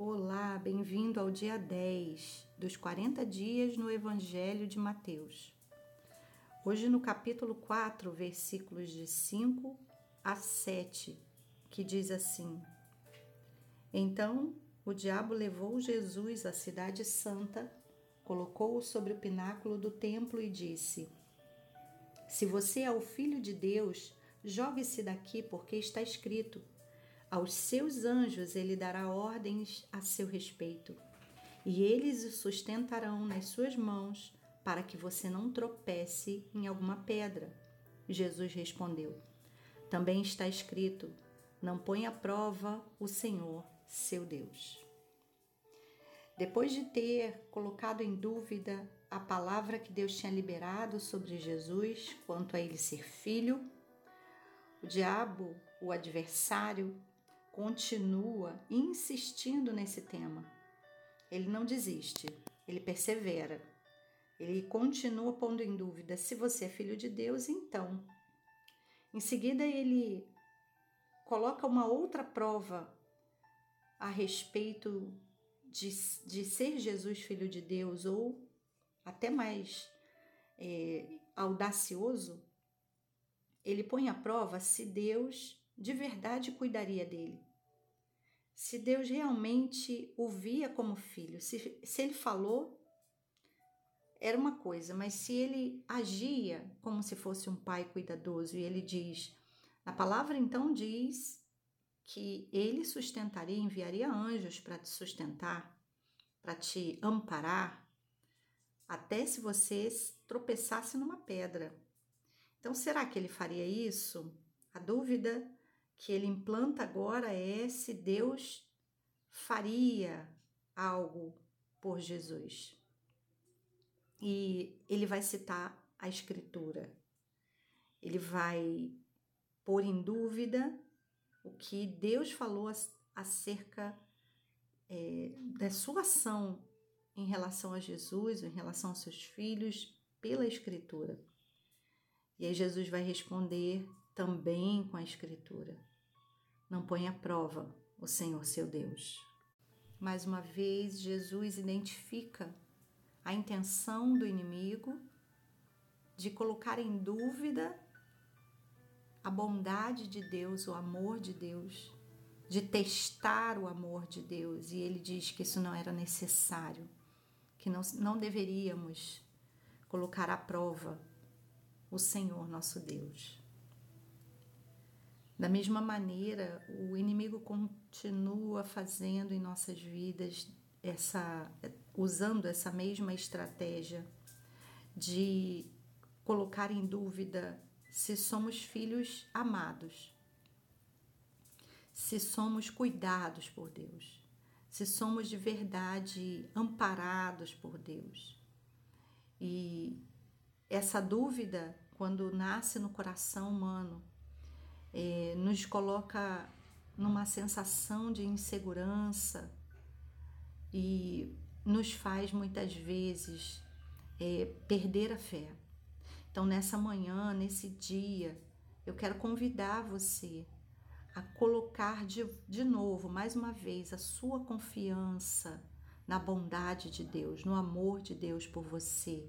Olá, bem-vindo ao dia 10 dos 40 dias no Evangelho de Mateus. Hoje, no capítulo 4, versículos de 5 a 7, que diz assim: Então o diabo levou Jesus à Cidade Santa, colocou-o sobre o pináculo do templo e disse: Se você é o filho de Deus, jogue-se daqui, porque está escrito aos seus anjos ele dará ordens a seu respeito, e eles o sustentarão nas suas mãos, para que você não tropece em alguma pedra. Jesus respondeu: Também está escrito: Não ponha à prova o Senhor, seu Deus. Depois de ter colocado em dúvida a palavra que Deus tinha liberado sobre Jesus quanto a ele ser filho, o diabo, o adversário, continua insistindo nesse tema. Ele não desiste, ele persevera. Ele continua pondo em dúvida se você é filho de Deus, então. Em seguida, ele coloca uma outra prova a respeito de, de ser Jesus filho de Deus, ou até mais é, audacioso, ele põe à prova se Deus de verdade cuidaria dele se Deus realmente o via como filho. Se, se ele falou, era uma coisa, mas se ele agia como se fosse um pai cuidadoso, e ele diz, a palavra então diz que ele sustentaria, enviaria anjos para te sustentar, para te amparar, até se você tropeçasse numa pedra. Então, será que ele faria isso? A dúvida que ele implanta agora é se Deus faria algo por Jesus. E ele vai citar a Escritura. Ele vai pôr em dúvida o que Deus falou acerca é, da sua ação em relação a Jesus, em relação aos seus filhos, pela Escritura. E aí Jesus vai responder também com a Escritura. Não à prova o Senhor seu Deus. Mais uma vez, Jesus identifica a intenção do inimigo de colocar em dúvida a bondade de Deus, o amor de Deus, de testar o amor de Deus. E ele diz que isso não era necessário, que não, não deveríamos colocar à prova o Senhor nosso Deus. Da mesma maneira, o inimigo continua fazendo em nossas vidas essa usando essa mesma estratégia de colocar em dúvida se somos filhos amados, se somos cuidados por Deus, se somos de verdade amparados por Deus. E essa dúvida, quando nasce no coração humano, nos coloca numa sensação de insegurança e nos faz muitas vezes é, perder a fé. Então, nessa manhã, nesse dia, eu quero convidar você a colocar de, de novo, mais uma vez, a sua confiança na bondade de Deus, no amor de Deus por você,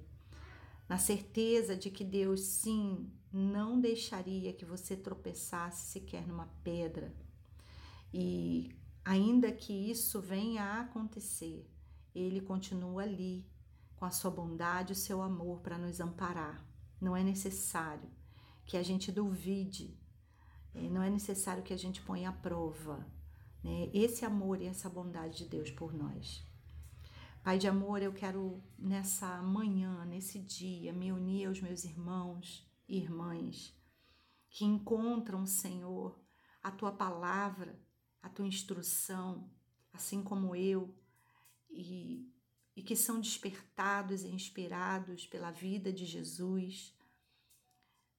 na certeza de que Deus, sim, não deixaria que você tropeçasse sequer numa pedra. E ainda que isso venha a acontecer, Ele continua ali com a sua bondade e o seu amor para nos amparar. Não é necessário que a gente duvide, é, não é necessário que a gente ponha à prova né, esse amor e essa bondade de Deus por nós. Pai de amor, eu quero nessa manhã, nesse dia, me unir aos meus irmãos e irmãs que encontram, Senhor, a tua palavra, a tua instrução, assim como eu, e, e que são despertados e inspirados pela vida de Jesus.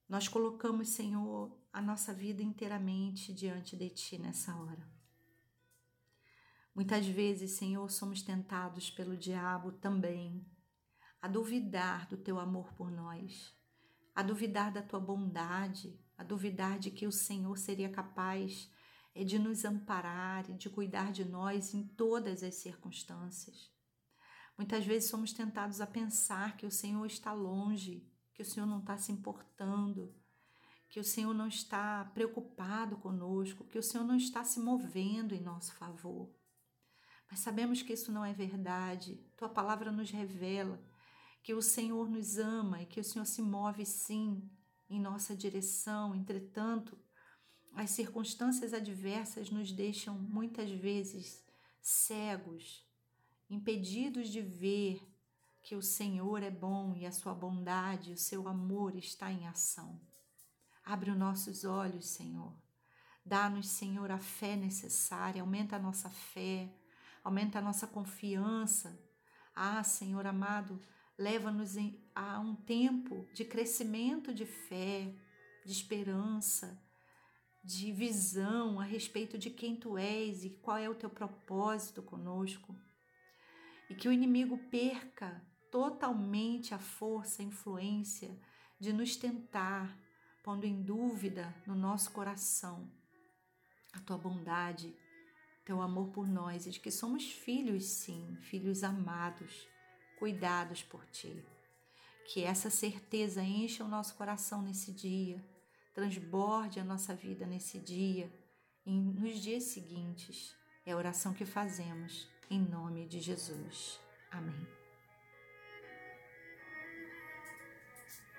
Nós colocamos, Senhor, a nossa vida inteiramente diante de Ti nessa hora. Muitas vezes, Senhor, somos tentados pelo diabo também a duvidar do teu amor por nós, a duvidar da tua bondade, a duvidar de que o Senhor seria capaz é de nos amparar e de cuidar de nós em todas as circunstâncias. Muitas vezes somos tentados a pensar que o Senhor está longe, que o Senhor não está se importando, que o Senhor não está preocupado conosco, que o Senhor não está se movendo em nosso favor. Mas sabemos que isso não é verdade. Tua palavra nos revela que o Senhor nos ama e que o Senhor se move sim em nossa direção. Entretanto, as circunstâncias adversas nos deixam muitas vezes cegos, impedidos de ver que o Senhor é bom e a sua bondade, o seu amor está em ação. Abre os nossos olhos, Senhor. Dá-nos, Senhor, a fé necessária, aumenta a nossa fé, aumenta a nossa confiança. Ah, Senhor amado, leva-nos a um tempo de crescimento de fé, de esperança, de visão a respeito de quem tu és e qual é o teu propósito conosco. E que o inimigo perca totalmente a força, a influência de nos tentar, pondo em dúvida no nosso coração a tua bondade, teu amor por nós e de que somos filhos, sim, filhos amados, cuidados por ti. Que essa certeza encha o nosso coração nesse dia transborde a nossa vida nesse dia e nos dias seguintes. É a oração que fazemos em nome de Jesus. Amém.